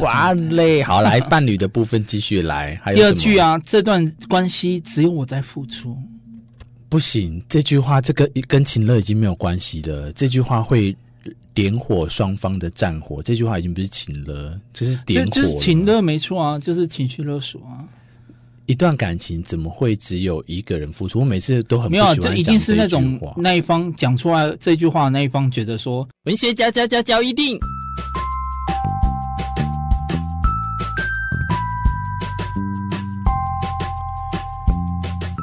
哇嘞，好来伴侣的部分继续来。还有第二句啊，这段关系只有我在付出。不行，这句话这个跟情乐已经没有关系了。这句话会点火双方的战火。这句话已经不是情乐，这是点火。就是情乐没错啊，就是情绪勒索啊。一段感情怎么会只有一个人付出？我每次都很不没有、啊，这一定是那种那一方讲出来这句话，那一方觉得说文学家家家教一定。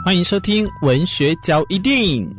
欢迎收听文学交易电影。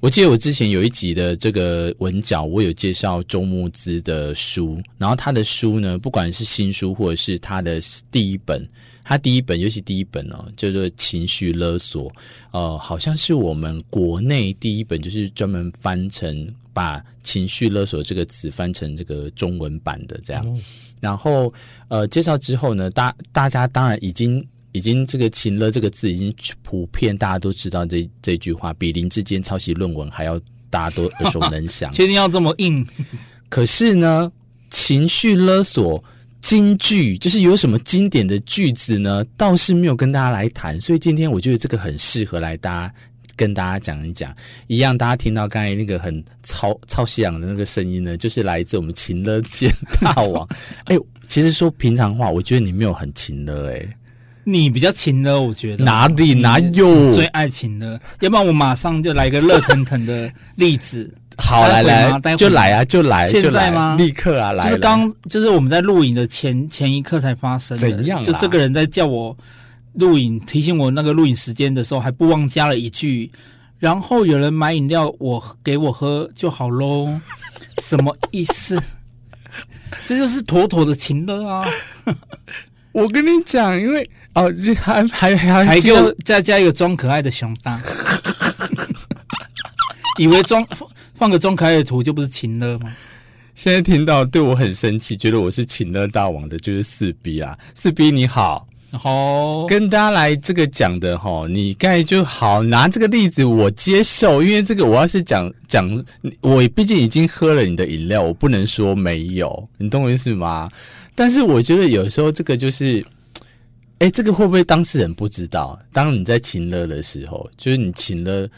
我记得我之前有一集的这个文角，我有介绍周慕之的书，然后他的书呢，不管是新书或者是他的第一本。他第一本，尤其第一本哦，叫做《情绪勒索》，呃，好像是我们国内第一本，就是专门翻成把“情绪勒索”这个词翻成这个中文版的这样。嗯、然后，呃，介绍之后呢，大大家当然已经已经这个“情勒”这个字已经普遍大家都知道这这句话，比林志坚抄袭论文还要大家都耳熟能详。确定要这么硬？可是呢，情绪勒索。金句就是有什么经典的句子呢？倒是没有跟大家来谈，所以今天我觉得这个很适合来大家跟大家讲一讲。一样，大家听到刚才那个很超超西洋的那个声音呢，就是来自我们秦乐界大王。哎、欸，其实说平常话，我觉得你没有很秦乐，哎，你比较勤乐，我觉得哪里哪有最爱情勒？要不然我马上就来一个热腾腾的例子。好，来来，就来啊，就来，现在吗？立刻啊，来！就是刚，就是我们在录影的前前一刻才发生的。怎样？就这个人在叫我录影，提醒我那个录影时间的时候，还不忘加了一句：“然后有人买饮料，我给我喝就好喽。”什么意思？这就是妥妥的情勒啊！我跟你讲，因为哦，这还还还还给我再加一个装可爱的熊大，以为装。放个装可爱的图就不是情乐吗？现在听到对我很生气，觉得我是情乐大王的，就是四 B 啊，四 B 你好，好，跟大家来这个讲的哈，你刚才就好拿这个例子我接受，因为这个我要是讲讲，我毕竟已经喝了你的饮料，我不能说没有，你懂我意思吗？但是我觉得有时候这个就是，哎，这个会不会当事人不知道？当你在情乐的时候，就是你情勒。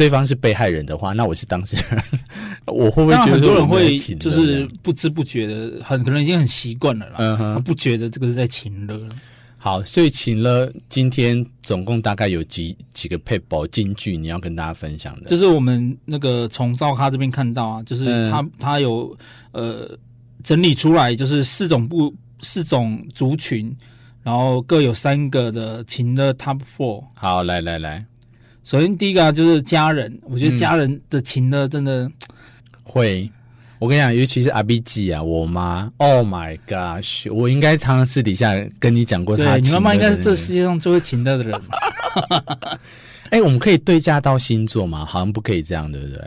对方是被害人的话，那我是当事人，我会不会觉得很多人会就是不知不觉的，很可能已经很习惯了啦，嗯哼，不觉得这个是在情勒。好，所以请了今天总共大概有几几个撇步金句，你要跟大家分享的，就是我们那个从赵咖这边看到啊，就是他、嗯、他有呃整理出来，就是四种不四种族群，然后各有三个的情的 top four。好，来来来。首先，第一个啊，就是家人。我觉得家人的情呢真的、嗯、会。我跟你讲，尤其是阿 B G 啊，我妈。Oh my gosh！我应该常常私底下跟你讲过他。对，你妈妈应该是这世界上最会情的的人。哎、欸，我们可以对价到星座吗？好像不可以这样，对不对？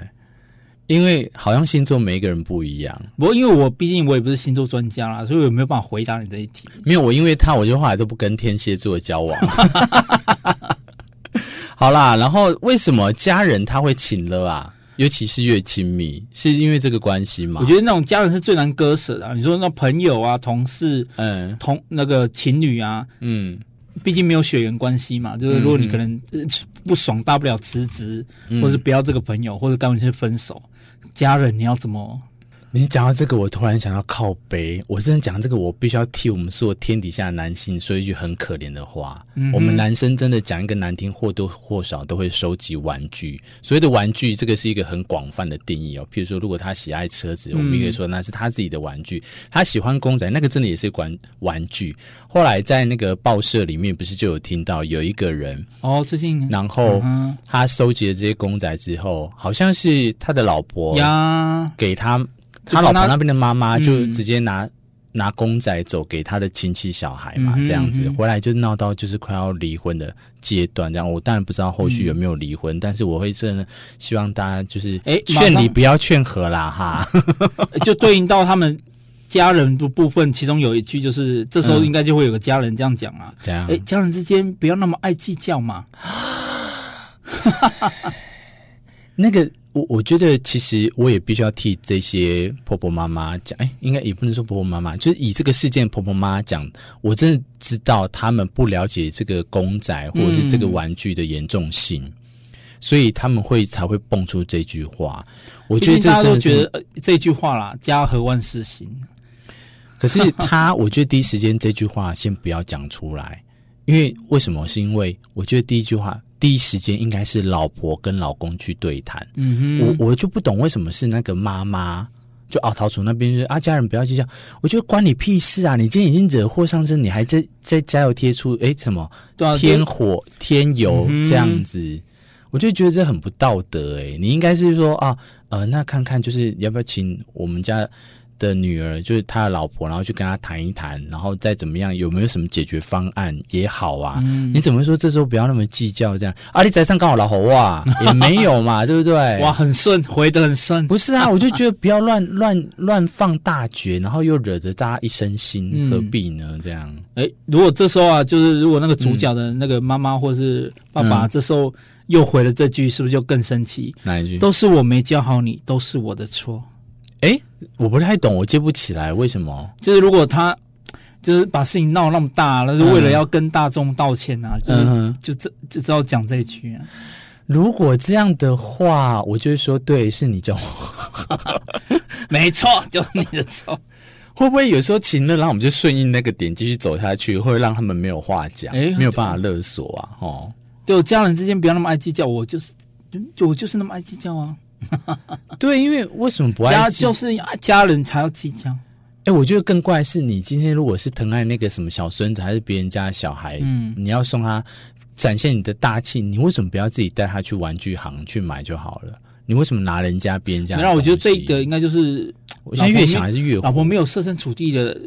因为好像星座每一个人不一样。不过，因为我毕竟我也不是星座专家啦，所以我没有办法回答你这一题。没有，我因为他，我就后来都不跟天蝎座交往。好啦，然后为什么家人他会请了啊？尤其是越亲密，是因为这个关系吗？我觉得那种家人是最难割舍的啊。你说那朋友啊、同事、嗯、同那个情侣啊，嗯，毕竟没有血缘关系嘛。就是如果你可能不爽，大不了辞职，嗯、或是不要这个朋友，或者干脆分手。家人你要怎么？你讲到这个，我突然想到靠背。我真的讲这个，我必须要替我们所有天底下的男性说一句很可怜的话。嗯、我们男生真的讲一个难听，或多或少都会收集玩具。所谓的玩具，这个是一个很广泛的定义哦。譬如说，如果他喜爱车子，我们也可以说那是他自己的玩具。嗯、他喜欢公仔，那个真的也是玩玩具。后来在那个报社里面，不是就有听到有一个人哦，最近，然后他收集了这些公仔之后，好像是他的老婆呀给他。他老婆那边的妈妈就直接拿、嗯、拿公仔走给他的亲戚小孩嘛，这样子回来就闹到就是快要离婚的阶段。这样我当然不知道后续有没有离婚，嗯、但是我会真的希望大家就是哎劝离不要劝和啦哈，就对应到他们家人的部分，其中有一句就是这时候应该就会有个家人这样讲啊，这样哎家人之间不要那么爱计较嘛。那个，我我觉得其实我也必须要替这些婆婆妈妈讲，哎，应该也不能说婆婆妈妈，就是以这个事件婆婆妈妈讲，我真的知道他们不了解这个公仔或者是这个玩具的严重性，嗯、所以他们会才会蹦出这句话。我觉得这大家都觉得这句话啦，家和万事兴。可是他，我觉得第一时间这句话先不要讲出来，因为为什么？是因为我觉得第一句话。第一时间应该是老婆跟老公去对谈，嗯哼，我我就不懂为什么是那个妈妈就啊，桃楚那边就是啊，家人不要计较，我觉得关你屁事啊！你今天已经惹祸上身，你还在在加油贴出哎什么添火添油这样子，嗯、我就觉得这很不道德哎！你应该是说啊呃，那看看就是要不要请我们家。的女儿就是他的老婆，然后去跟他谈一谈，然后再怎么样，有没有什么解决方案也好啊？嗯、你怎么说这时候不要那么计较这样？阿里在上刚好老好哇，也没有嘛，对不对？哇，很顺，回的很顺。不是啊，我就觉得不要乱乱乱放大绝，然后又惹得大家一身心，嗯、何必呢？这样？哎，如果这时候啊，就是如果那个主角的那个妈妈或是爸爸，这时候又回了这句，是不是就更生气？哪一句？都是我没教好你，都是我的错。哎，我不太懂，我接不起来，为什么？就是如果他就是把事情闹那么大，那是为了要跟大众道歉啊，就是、嗯、就这就知道讲这一句啊。如果这样的话，我就会说，对，是你叫我，没错，就是你的错。会不会有时候情了，然后我们就顺应那个点继续走下去，会让他们没有话讲，诶没有办法勒索啊？哦，对，我家人之间不要那么爱计较，我就是就我就是那么爱计较啊。对，因为为什么不爱家就是家人才要计较。哎、欸，我觉得更怪是，你今天如果是疼爱那个什么小孙子，还是别人家的小孩，嗯，你要送他展现你的大气，你为什么不要自己带他去玩具行去买就好了？你为什么拿人家别人家？那我觉得这个应该就是，我现在越想还是越火，老婆没有设身处地的。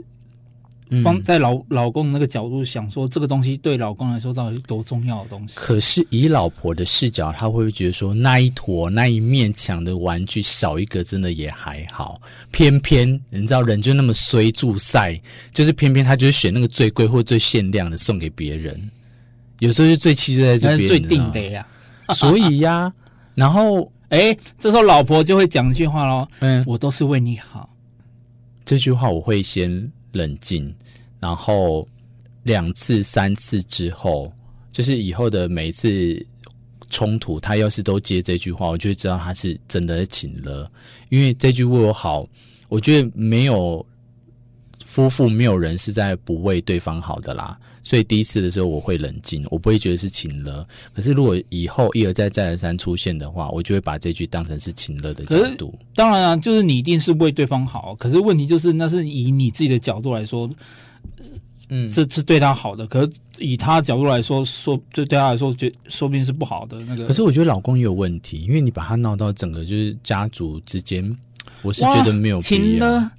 方在老老公那个角度想说，这个东西对老公来说到底是多重要的东西？可是以老婆的视角，他会不会觉得说，那一坨那一面墙的玩具少一个，真的也还好。偏偏你知道，人就那么衰，助赛就是偏偏他就是选那个最贵或最限量的送给别人。有时候就最气就在这边，最定的呀。所以呀，然后哎，这时候老婆就会讲一句话喽：“嗯，我都是为你好。”这句话我会先。冷静，然后两次、三次之后，就是以后的每一次冲突，他要是都接这句话，我就知道他是真的请了。因为这句为我好，我觉得没有夫妇没有人是在不为对方好的啦。所以第一次的时候我会冷静，我不会觉得是情了。可是如果以后一而再再而三出现的话，我就会把这句当成是情了的角度。当然啊，就是你一定是为对方好。可是问题就是，那是以你自己的角度来说，嗯，这是对他好的。可是以他的角度来说，说就对他来说，觉说不定是不好的那个。可是我觉得老公也有问题，因为你把他闹到整个就是家族之间，我是觉得没有必要。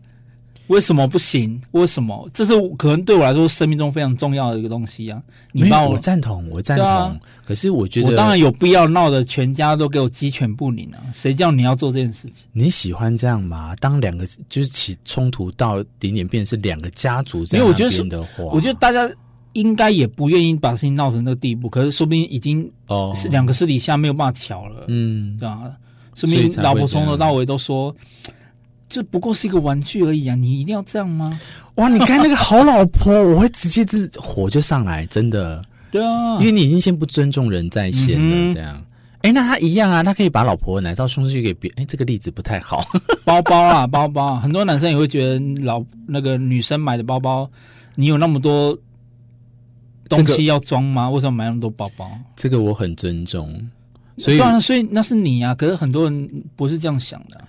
为什么不行？为什么？这是可能对我来说生命中非常重要的一个东西啊！你帮我，我赞同，我赞同。啊、可是我觉得，我当然有必要闹得全家都给我鸡犬不宁啊！谁叫你要做这件事情？你喜欢这样吗？当两个就是起冲突到顶点，变成是两个家族这样我觉得是，我觉得大家应该也不愿意把事情闹成这个地步。可是说不定已经哦，是两个私底下没有办法乔了，嗯，对吧？说不定老婆从头到尾都说。这不过是一个玩具而已啊！你一定要这样吗？哇！你看那个好老婆，我会直接这火就上来，真的。对啊，因为你已经先不尊重人在先了，这样。哎，那他一样啊，他可以把老婆的奶罩送出去给别。哎，这个例子不太好。包包啊，包包，很多男生也会觉得老那个女生买的包包，你有那么多东西要装吗？这个、为什么买那么多包包？这个我很尊重。所以，所以那是你啊。可是很多人不是这样想的。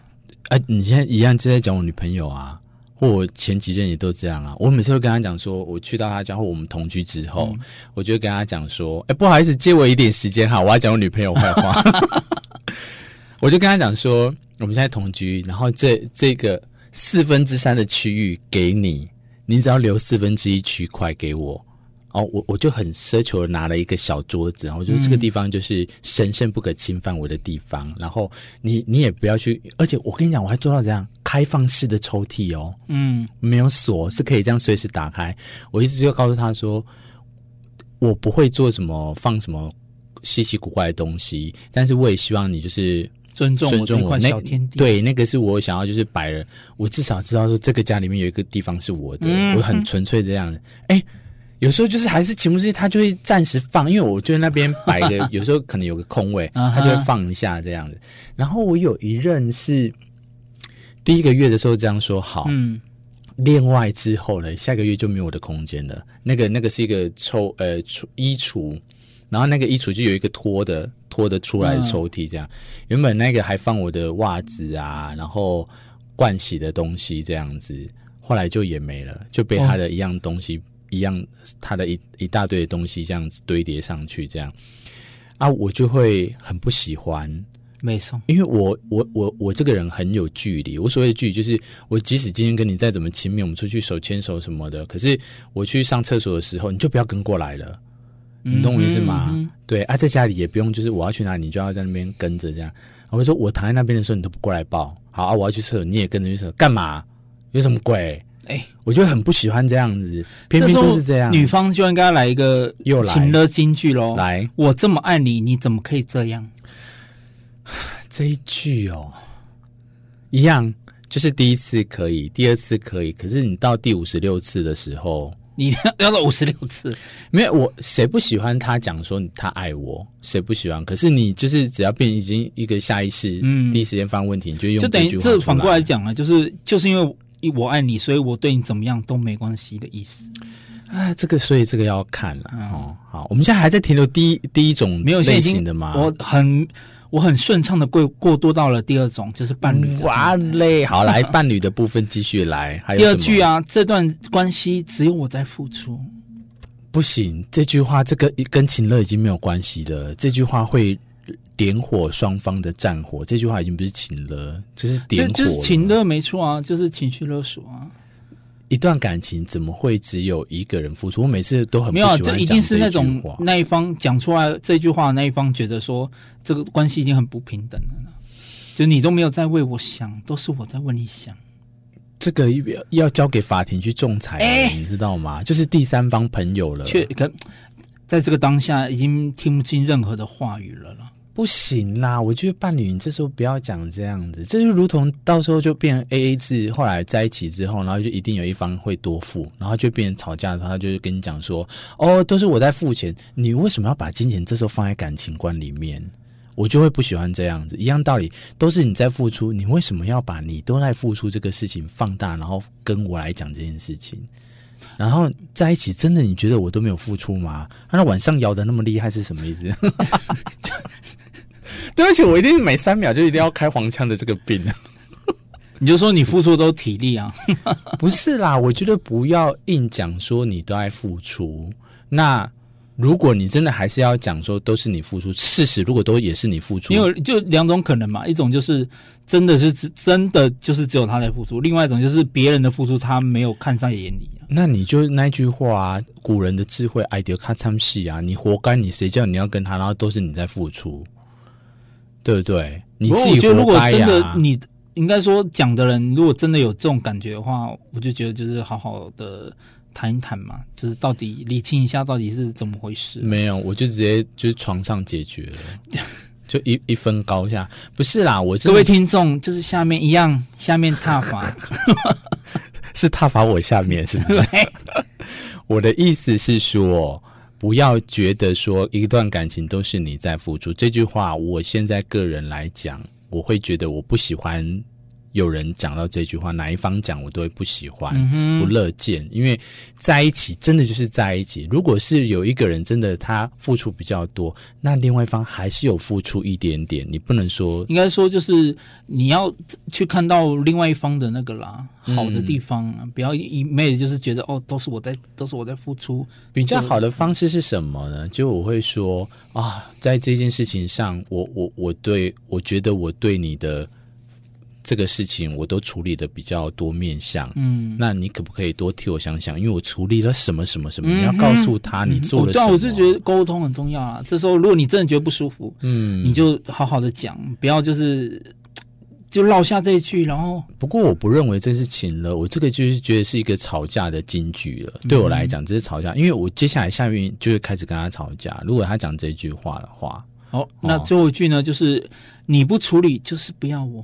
哎、啊，你现在一样就在讲我女朋友啊，或我前几任也都这样啊。我每次都跟他讲说，我去到他家或我们同居之后，嗯、我就跟他讲说，哎，不好意思，借我一点时间哈，我要讲我女朋友坏话。我就跟他讲说，我们现在同居，然后这这个四分之三的区域给你，你只要留四分之一区块给我。哦，我我就很奢求的拿了一个小桌子，然后我觉得这个地方就是神圣不可侵犯我的地方。嗯、然后你你也不要去，而且我跟你讲，我还做到这样开放式的抽屉哦，嗯，没有锁，是可以这样随时打开。我一直就告诉他说，我不会做什么放什么稀奇古怪的东西，但是我也希望你就是尊重尊重我那天地。对，那个是我想要就是摆了，我至少知道说这个家里面有一个地方是我的，嗯、我很纯粹这样的。哎，有时候就是还是情不自禁，他就会暂时放，因为我觉得那边摆的 有时候可能有个空位，他就会放一下这样子。然后我有一任是第一个月的时候这样说好，嗯。另外之后呢，下个月就没有我的空间了。那个那个是一个抽呃橱衣橱，然后那个衣橱就有一个拖的拖的出来的抽屉，这样。嗯、原本那个还放我的袜子啊，然后盥洗的东西这样子，后来就也没了，就被他的一样东西、哦、一样，他的一一大堆的东西这样子堆叠上去，这样啊，我就会很不喜欢。没错，因为我我我我这个人很有距离。我所谓的距离，就是我即使今天跟你再怎么亲密，我们出去手牵手什么的，可是我去上厕所的时候，你就不要跟过来了。你懂我意思吗？嗯嗯、对啊，在家里也不用，就是我要去哪里，你就要在那边跟着这样。我会说，我躺在那边的时候，你都不过来抱。好啊，我要去厕所，你也跟着去厕所，干嘛？有什么鬼？哎，我就很不喜欢这样子，偏偏就是这样。女方就应该来一个又来情勒金句喽。来，我这么爱你，你怎么可以这样？这一句哦，一样，就是第一次可以，第二次可以，可是你到第五十六次的时候，你 要到五十六次，没有我谁不喜欢他讲说他爱我，谁不喜欢？可是你就是只要变已经一个下意识，嗯，第一时间发问题，你就用这就等于这反过来讲啊，就是就是因为我爱你，所以我对你怎么样都没关系的意思。啊，这个所以这个要看了、嗯、哦。好，我们现在还在停留第一第一种没有类型的吗？我很。我很顺畅的过过渡到了第二种，就是伴侣。哇嘞，好来伴侣的部分继续来。还有第二句啊，这段关系只有我在付出。不行，这句话这个跟情乐已经没有关系了。这句话会点火双方的战火。这句话已经不是情了，这是点火。就是情勒没错啊，就是情绪勒索啊。一段感情怎么会只有一个人付出？我每次都很。没有，这一定是那种那一方讲出来这句话，那一方觉得说这个关系已经很不平等了。就你都没有在为我想，都是我在为你想。这个要交给法庭去仲裁，欸，你知道吗？就是第三方朋友了。却可在这个当下已经听不进任何的话语了了。不行啦，我觉得伴侣，你这时候不要讲这样子，这就如同到时候就变成 A A 制，后来在一起之后，然后就一定有一方会多付，然后就变成吵架的时候，他就跟你讲说，哦，都是我在付钱，你为什么要把金钱这时候放在感情观里面？我就会不喜欢这样子。一样道理，都是你在付出，你为什么要把你都在付出这个事情放大，然后跟我来讲这件事情？然后在一起，真的你觉得我都没有付出吗？那晚上摇的那么厉害是什么意思？对不起，我一定每三秒就一定要开黄腔的这个病。你就说你付出都体力啊？不是啦，我觉得不要硬讲说你都爱付出。那如果你真的还是要讲说都是你付出，事实如果都也是你付出，因为就两种可能嘛，一种就是真的是只真的就是只有他在付出，另外一种就是别人的付出他没有看在眼里。那你就那句话啊，古人的智慧，爱丢卡参戏啊，你活该，你谁叫你要跟他，然后都是你在付出。对不对？你自己、啊、我觉得，如果真的，你应该说讲的人，如果真的有这种感觉的话，我就觉得就是好好的谈一谈嘛，就是到底理清一下到底是怎么回事。没有，我就直接就是床上解决了，就一一分高下。不是啦，我各位听众就是下面一样，下面踏伐 是踏伐我下面是不是？我的意思是说。不要觉得说一段感情都是你在付出，这句话，我现在个人来讲，我会觉得我不喜欢。有人讲到这句话，哪一方讲我都会不喜欢，嗯、不乐见，因为在一起真的就是在一起。如果是有一个人真的他付出比较多，那另外一方还是有付出一点点，你不能说。应该说就是你要去看到另外一方的那个啦，好的地方，嗯、不要一昧的就是觉得哦，都是我在，都是我在付出。比较好的方式是什么呢？就我会说啊，在这件事情上，我我我对我觉得我对你的。这个事情我都处理的比较多面向，嗯，那你可不可以多替我想想？因为我处理了什么什么什么，嗯、你要告诉他你做了什么。对、嗯，我是觉得沟通很重要啊。这时候如果你真的觉得不舒服，嗯，你就好好的讲，不要就是就落下这一句，然后不过我不认为这是请了，我这个就是觉得是一个吵架的金句了。对我来讲，这是吵架，因为我接下来下面就会开始跟他吵架。如果他讲这句话的话，好，那最后一句呢，就是你不处理就是不要我。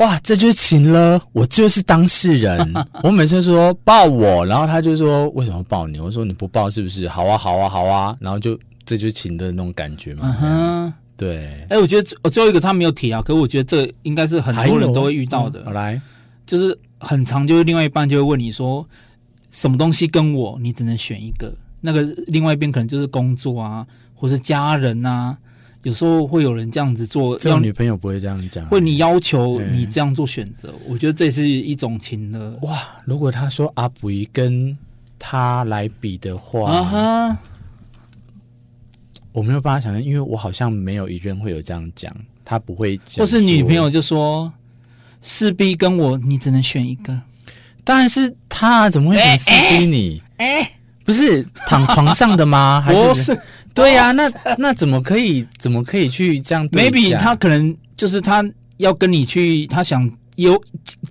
哇，这就是情了，我就是当事人。我每次说抱我，然后他就说为什么抱你？我说你不抱是不是？好啊，好啊，好啊，然后就这就是情的那种感觉嘛。嗯对，哎、欸，我觉得我最后一个他没有提啊，可是我觉得这应该是很多人都会遇到的。嗯、来，就是很长，就是另外一半就会问你说，什么东西跟我，你只能选一个。那个另外一边可能就是工作啊，或是家人啊。有时候会有人这样子做，这女朋友不会这样讲，会你要求你这样做选择。我觉得这是一种情勒。哇，如果他说阿布宜跟他来比的话，啊哈。我没有办法想象，因为我好像没有一任会有这样讲，他不会讲。或是女朋友就说势必跟我，你只能选一个。当然是他，怎么会选势必你？哎、欸欸，不是躺床上的吗？还是？对呀、啊，那那怎么可以？怎么可以去这样？Maybe 他可能就是他要跟你去，他想揪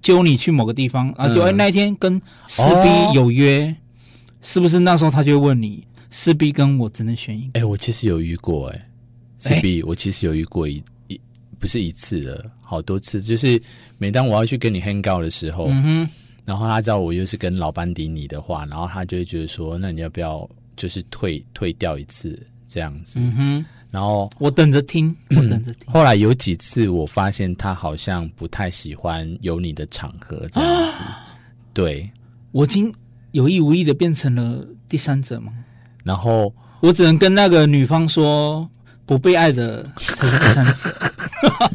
揪你去某个地方，啊，就哎那一天跟四 B 有约，哦、是不是？那时候他就会问你。四 B 跟我只能选一个。哎、欸，我其实有遇过、欸，哎，四 B 我其实有遇过一一不是一次了，好多次。就是每当我要去跟你 hang out 的时候，嗯哼，然后他知道我又是跟老班迪你的话，然后他就会觉得说，那你要不要就是退退掉一次这样子？嗯哼，然后我等着听，我等着听。后来有几次我发现他好像不太喜欢有你的场合这样子。啊、对，我已经有意无意的变成了第三者吗？然后我只能跟那个女方说，不被爱的才是第三者。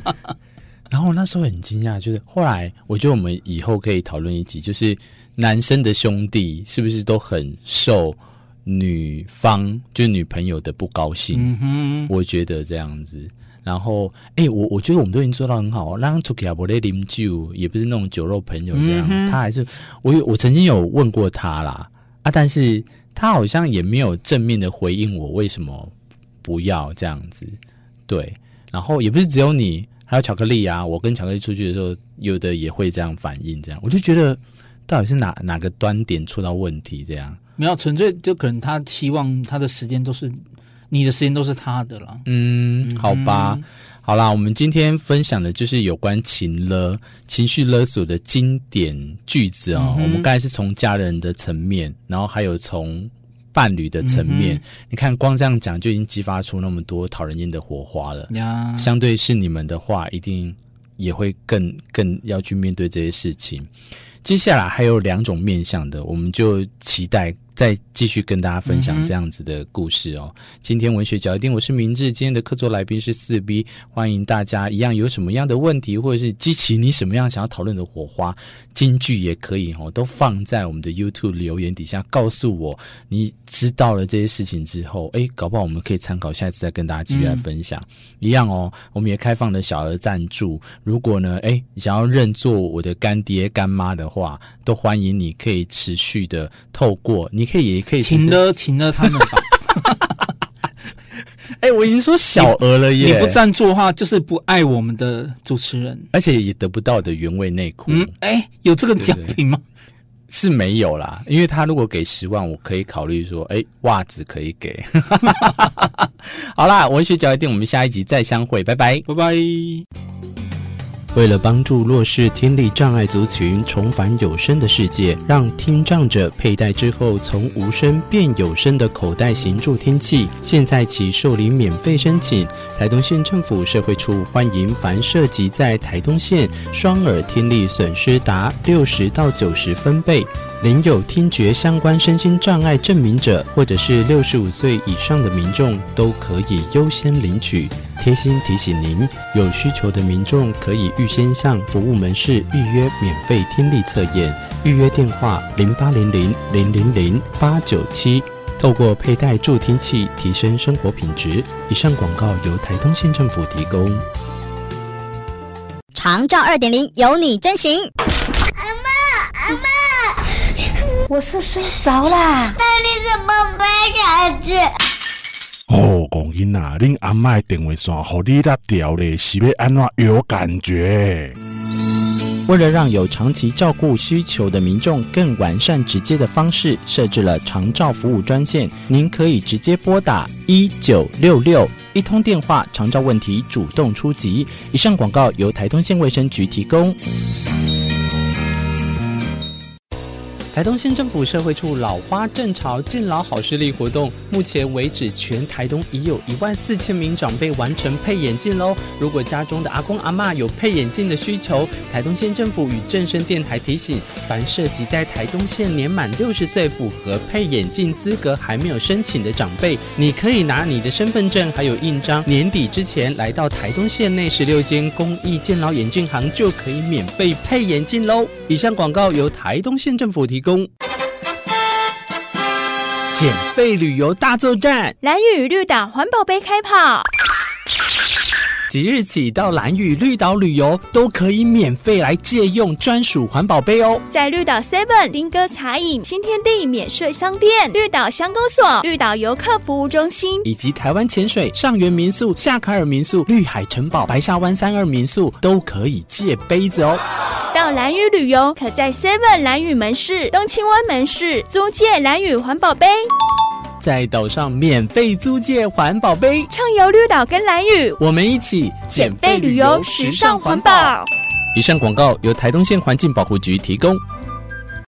然后那时候很惊讶，就是后来我觉得我们以后可以讨论一集，就是男生的兄弟是不是都很受女方就女朋友的不高兴？嗯，我觉得这样子。然后哎，我我觉得我们都已经做到很好，让出去啊，不勒啉酒，也不是那种酒肉朋友这样。嗯、他还是我我曾经有问过他啦啊，但是。他好像也没有正面的回应我为什么不要这样子，对，然后也不是只有你，还有巧克力啊，我跟巧克力出去的时候，有的也会这样反应，这样我就觉得到底是哪哪个端点出到问题，这样没有，纯粹就可能他希望他的时间都是你的时间都是他的了，嗯，好吧。嗯好啦，我们今天分享的就是有关情勒、情绪勒索的经典句子哦。嗯、我们刚才是从家人的层面，然后还有从伴侣的层面。嗯、你看，光这样讲就已经激发出那么多讨人厌的火花了。呀，相对是你们的话，一定也会更更要去面对这些事情。接下来还有两种面向的，我们就期待。再继续跟大家分享这样子的故事哦。嗯、今天文学角一定，我是明志。今天的客座来宾是四 B，欢迎大家一样有什么样的问题，或者是激起你什么样想要讨论的火花，金句也可以哦，都放在我们的 YouTube 留言底下，告诉我你知道了这些事情之后，哎，搞不好我们可以参考，下一次再跟大家继续来分享。嗯、一样哦，我们也开放了小额赞助，如果呢，哎，你想要认作我的干爹干妈的话，都欢迎你可以持续的透过你。你可以也可以请了请了他们吧。哎、欸，我已经说小额了耶！你不赞助的话，就是不爱我们的主持人，而且也得不到的原味内裤。嗯，哎、欸，有这个奖品吗？是没有啦，因为他如果给十万，我可以考虑说，哎、欸，袜子可以给。好啦，文学角一定，我们下一集再相会，拜拜，拜拜。为了帮助弱势听力障碍族群重返有声的世界，让听障者佩戴之后从无声变有声的口袋型助听器，现在起受理免费申请。台东县政府社会处欢迎凡涉及在台东县双耳听力损失达六十到九十分贝，领有听觉相关身心障碍证明者，或者是六十五岁以上的民众，都可以优先领取。贴心提醒您，有需求的民众可以预先向服务门市预约免费听力测验，预约电话零八零零零零零八九七。透过佩戴助听器提升生活品质。以上广告由台东县政府提供。长照二点零，有你真行。阿妈，阿妈，我是睡着啦。那你怎么没孩子？哦，公英啊，恁阿妈的电话线，互你那调咧，是要安怎有感觉？为了让有长期照顾需求的民众更完善直接的方式，设置了长照服务专线，您可以直接拨打一九六六，一通电话，长照问题主动出击。以上广告由台东县卫生局提供。台东县政府社会处老花正潮健老好视力活动，目前为止，全台东已有一万四千名长辈完成配眼镜喽。如果家中的阿公阿嬷有配眼镜的需求，台东县政府与正声电台提醒，凡涉及在台东县年满六十岁、符合配眼镜资格还没有申请的长辈，你可以拿你的身份证还有印章，年底之前来到台东县内十六间公益健老眼镜行，就可以免费配眼镜喽。以上广告由台东县政府提供。减废旅游大作战，蓝雨绿岛环保杯开跑。即日起到蓝屿绿岛旅游，都可以免费来借用专属环保杯哦。在绿岛 Seven、丁哥茶饮、新天地免税商店、绿岛乡公所、绿岛游客服务中心，以及台湾潜水、上元民宿、夏卡尔民宿、绿海城堡、白沙湾三二民宿，都可以借杯子哦。到蓝屿旅游，可在 Seven 蓝屿门市、东青湾门市租借蓝屿环保杯。在岛上免费租借环保杯，畅游绿岛跟蓝屿，我们一起减费旅游，时尚环保。以上广告由台东县环境保护局提供。